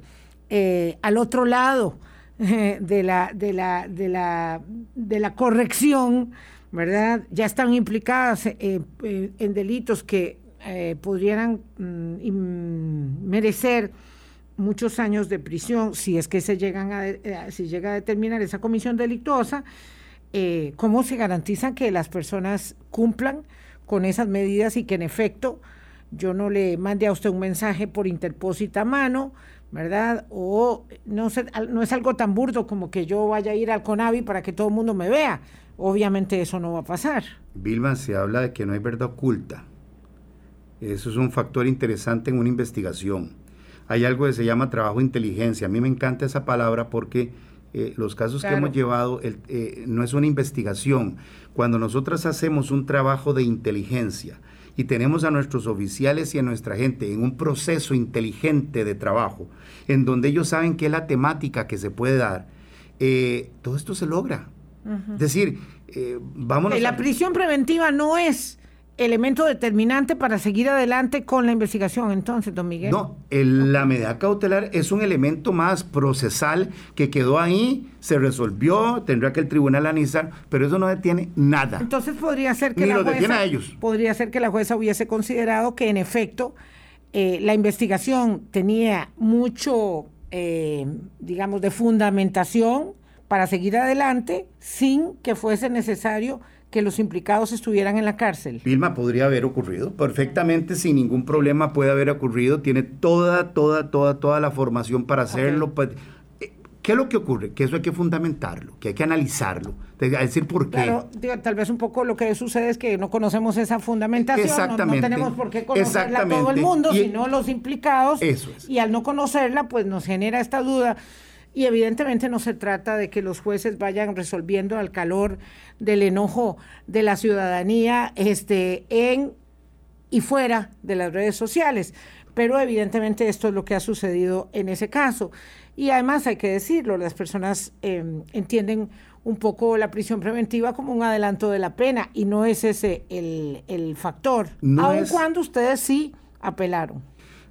eh, al otro lado [laughs] de, la, de, la, de, la, de la corrección, ¿verdad? Ya están implicadas eh, eh, en delitos que podrían mm, merecer muchos años de prisión si es que se llegan a, si llega a determinar esa comisión delictuosa, ¿cómo se garantiza que las personas cumplan con esas medidas y que en efecto yo no le mande a usted un mensaje por interpósita mano, ¿verdad? O no, no es algo tan burdo como que yo vaya a ir al CONAVI para que todo el mundo me vea obviamente eso no va a pasar. Vilma, se habla de que no hay verdad oculta. Eso es un factor interesante en una investigación. Hay algo que se llama trabajo de inteligencia. A mí me encanta esa palabra porque eh, los casos que hemos llevado eh, no es una investigación. Cuando nosotros hacemos un trabajo de inteligencia y tenemos a nuestros oficiales y a nuestra gente en un proceso inteligente de trabajo, en donde ellos saben qué es la temática que se puede dar, eh, todo esto se logra. Es decir, eh, vámonos. La prisión preventiva no es elemento determinante para seguir adelante con la investigación, entonces, don Miguel. No, la medida cautelar es un elemento más procesal que quedó ahí, se resolvió, tendrá que el tribunal analizar, pero eso no detiene nada. Entonces podría ser que la jueza, ellos. podría ser que la jueza hubiese considerado que en efecto eh, la investigación tenía mucho, eh, digamos, de fundamentación para seguir adelante sin que fuese necesario que los implicados estuvieran en la cárcel. Vilma podría haber ocurrido, perfectamente, sin ningún problema puede haber ocurrido, tiene toda, toda, toda, toda la formación para hacerlo. Pues, eh, ¿Qué es lo que ocurre? Que eso hay que fundamentarlo, que hay que analizarlo, decir por qué. Claro, tal vez un poco lo que sucede es que no conocemos esa fundamentación, Exactamente. No, tenemos por qué conocerla todo el mundo, sino los implicados. Eso es. Y al no conocerla, pues nos genera esta duda y evidentemente no se trata de que los jueces vayan resolviendo al calor del enojo de la ciudadanía este, en y fuera de las redes sociales. Pero evidentemente esto es lo que ha sucedido en ese caso. Y además hay que decirlo, las personas em, entienden un poco la prisión preventiva como un adelanto de la pena y no es ese el, factor, aun cuando ustedes sí apelaron.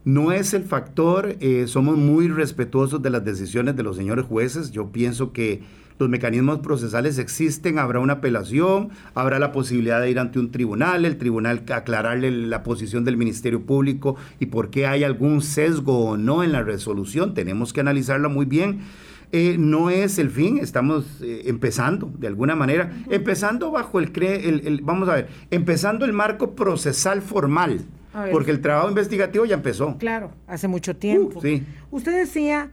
No es el factor, eh, somos muy respetuosos de las decisiones de los señores jueces. Yo pienso que los mecanismos procesales existen, habrá una apelación, habrá la posibilidad de ir ante un tribunal, el tribunal aclararle la posición del Ministerio Público y por qué hay algún sesgo o no en la resolución. Tenemos que analizarla muy bien. Eh, no es el fin, estamos eh, empezando de alguna manera, empezando bajo el, el, vamos a ver, empezando el marco procesal formal porque el trabajo investigativo ya empezó. Claro, hace mucho tiempo. sí. Usted decía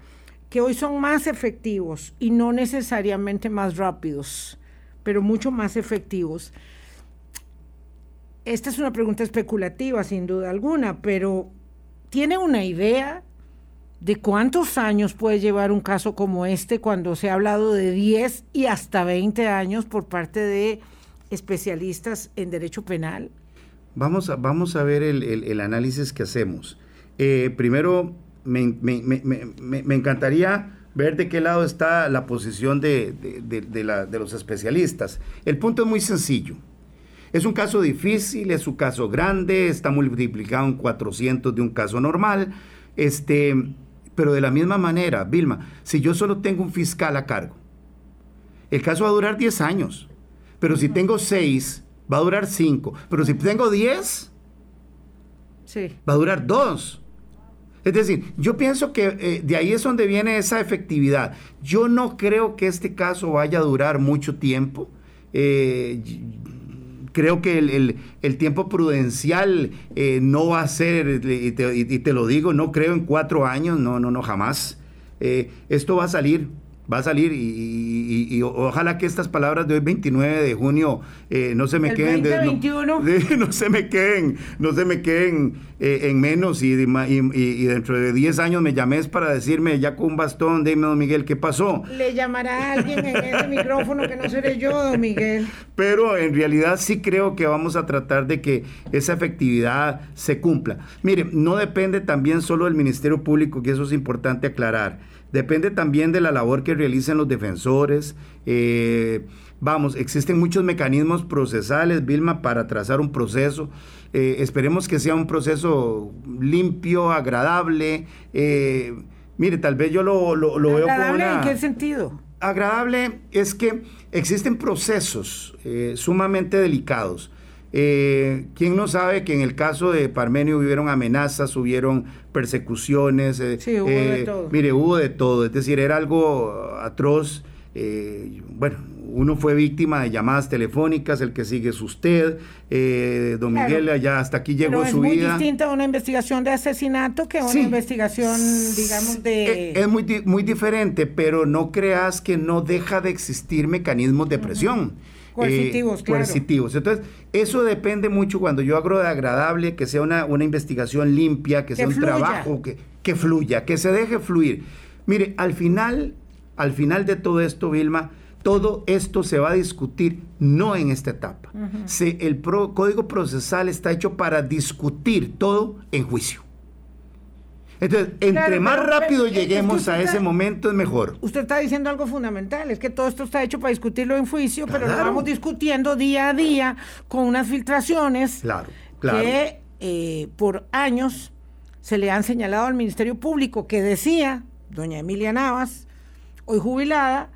que hoy son más efectivos y no necesariamente más rápidos, pero mucho más efectivos. Esta es una pregunta especulativa, sin duda alguna, pero ¿tiene una idea de cuántos años puede llevar un caso como este cuando se ha hablado de 10 y hasta 20 años por parte de especialistas en derecho penal? Vamos a, vamos a ver el, análisis que hacemos. Eh, primero, me, encantaría ver de qué lado está la posición de, de, los especialistas. El punto es muy sencillo. Es un caso difícil, es un caso grande, está multiplicado en 400 de un caso normal, este, pero de la misma manera, Vilma, si yo solo tengo un fiscal a cargo, el caso va a durar 10 años, pero si tengo 6, va a durar 5. Pero si tengo 10, sí. va a durar 2. Es decir, yo pienso que eh, de ahí es donde viene esa efectividad. Yo no creo que este caso vaya a durar mucho tiempo. Eh, creo que el, tiempo prudencial eh, no va a ser, y te, lo digo, no creo en cuatro años, no, no, no, jamás. esto va a salir va a salir y, ojalá que estas palabras de hoy 29 de junio eh, no se me queden [laughs] no, se me queden no se me queden eh, en menos y, dentro de 10 años me llames para decirme ya con un bastón dime don Miguel qué pasó le llamará a alguien en ese micrófono que no seré yo don Miguel. Pero en realidad sí creo que vamos a tratar de que esa efectividad se cumpla. Mire no depende también solo del Ministerio Público que eso es importante aclarar Depende también de la labor que realicen los defensores. Eh, vamos, existen muchos mecanismos procesales, Vilma, para trazar un proceso. Eh, esperemos que sea un proceso limpio, agradable. Eh, mire, tal vez yo lo, lo, lo veo como ¿En qué sentido? Agradable es que existen procesos sumamente delicados eh, ¿Quién no sabe que en el caso de Parmenio hubieron amenazas, hubieron persecuciones? Eh, sí, hubo de eh, todo. Mire, hubo de todo. Es decir, era algo atroz. bueno, uno fue víctima de llamadas telefónicas, el que sigue es usted, don Miguel, ya hasta aquí llegó su vida. Es muy distinta una investigación de asesinato que una investigación, digamos, de... Es, muy, muy diferente, pero no creas que no deja de existir mecanismos de presión. Coercitivos, claro. Coercitivos. Entonces, eso depende mucho cuando yo hago de agradable, que sea una, investigación limpia, que, sea un trabajo que, que fluya, que se deje fluir. Mire, al final, al final de todo esto, Vilma, todo esto se va a discutir no en esta etapa. el código procesal está hecho para discutir todo en juicio. Entonces, entre más rápido lleguemos a ese momento es mejor. Usted está diciendo algo fundamental, es que todo esto está hecho para discutirlo en juicio, pero lo vamos discutiendo día a día con unas filtraciones claro, que eh, por años se le han señalado al Ministerio Público que decía, doña Emilia Navas, hoy jubilada,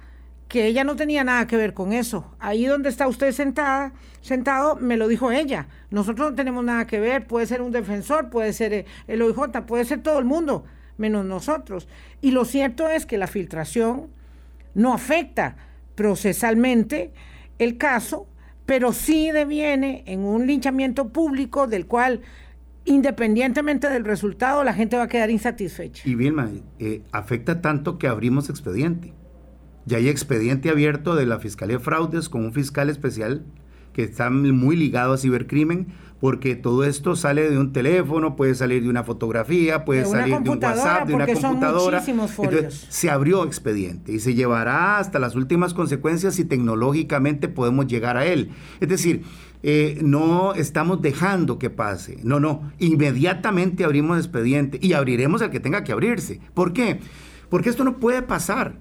que ella no tenía nada que ver con eso. Ahí donde está usted sentada, sentado, me lo dijo ella. Nosotros no tenemos nada que ver, puede ser un defensor, puede ser eh, el OIJ, puede ser todo el mundo, menos nosotros. Y lo cierto es que la filtración no afecta procesalmente el caso, pero sí deviene en un linchamiento público del cual independientemente del resultado, la gente va a quedar insatisfecha. Y Vilma, eh, afecta tanto que abrimos expediente. Ya hay expediente abierto de la Fiscalía de Fraudes con un fiscal especial que está muy ligado a cibercrimen, porque todo esto sale de un teléfono, puede salir de una fotografía, puede salir de un WhatsApp, de una computadora. Entonces, se abrió expediente y se llevará hasta las últimas consecuencias si tecnológicamente podemos llegar a él. Es decir, eh, no estamos dejando que pase. No, no. Inmediatamente abrimos expediente y abriremos el que tenga que abrirse. ¿Por qué? Porque esto no puede pasar.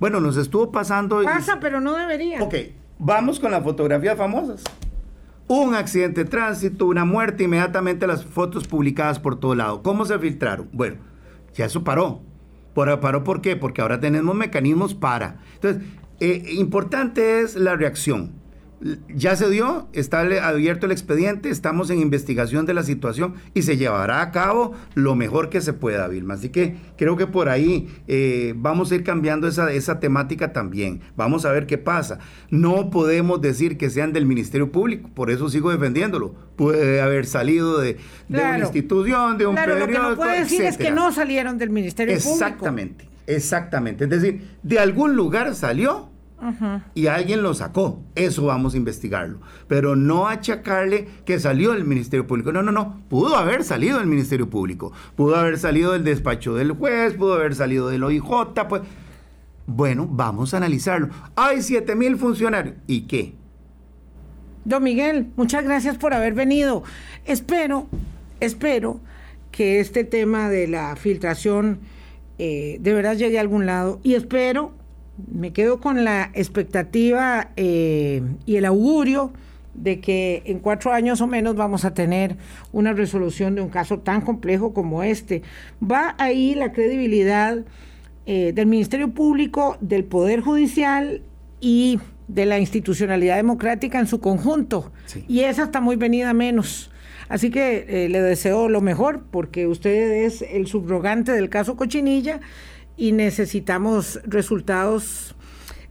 Bueno, nos estuvo pasando. Pasa, pero no debería. Ok, vamos con las fotografías famosas. Un accidente de tránsito, una muerte, inmediatamente las fotos publicadas por todo lado. ¿Cómo se filtraron? Bueno, ya eso paró. ¿Paró por qué? Porque ahora tenemos mecanismos para. Entonces, eh, importante es la reacción ya se dio, está abierto el expediente, estamos en investigación de la situación y se llevará a cabo lo mejor que se pueda, Vilma. Así que creo que por ahí eh, vamos a ir cambiando esa, esa temática también. Vamos a ver qué pasa. No podemos decir que sean del Ministerio Público, por eso sigo defendiéndolo. Puede haber salido de, una institución, de un claro, Lo que no puede decir es que no salieron del Ministerio Público. Exactamente, exactamente. Es decir, de algún lugar salió y alguien lo sacó. Eso vamos a investigarlo. Pero no achacarle que salió del Ministerio Público. No, no, no. Pudo haber salido del Ministerio Público. Pudo haber salido del despacho del juez, pudo haber salido del OIJ. Pues. Bueno, vamos a analizarlo. Hay 7 mil funcionarios. ¿Y qué? Don Miguel, muchas gracias por haber venido. Espero, espero que este tema de la filtración eh, de verdad llegue a algún lado y espero me quedo con la expectativa eh, y el augurio de que en cuatro años o menos vamos a tener una resolución de un caso tan complejo como este. Va ahí la credibilidad eh, del Ministerio Público, del Poder Judicial y de la institucionalidad democrática en su conjunto. Y esa está muy venida menos. Así que eh, le deseo lo mejor porque usted es el subrogante del caso Cochinilla y necesitamos resultados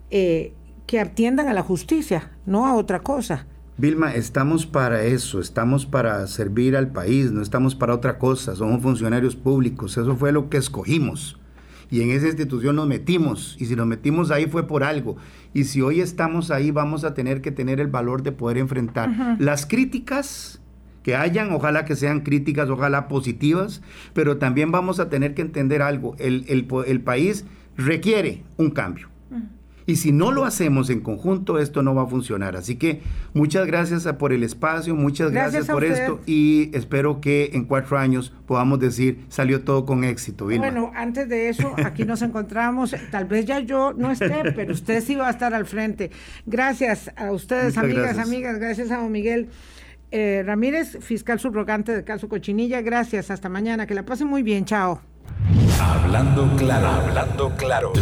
eh, que atiendan a la justicia, no a otra cosa. Vilma, estamos para eso, estamos para servir al país, no estamos para otra cosa, somos funcionarios públicos, eso fue lo que escogimos. Y en esa institución nos metimos, y si nos metimos ahí fue por algo. Y si hoy estamos ahí, vamos a tener que tener el valor de poder enfrentar las críticas que hayan, ojalá que sean críticas, ojalá positivas, pero también vamos a tener que entender algo, el, el país requiere un cambio. Y si no lo hacemos en conjunto, esto no va a funcionar. Así que muchas gracias por el espacio, muchas gracias, por esto y espero que en cuatro años podamos decir salió todo con éxito. Bueno, antes de eso, aquí nos encontramos. Tal vez ya yo no esté, pero usted sí va a estar al frente. Gracias a ustedes, amigas, amigas. Gracias a don Miguel. Eh, Ramírez, fiscal subrogante del caso Cochinilla. Gracias, hasta mañana. Que la pasen muy bien. Chao. Hablando claro, hablando claro.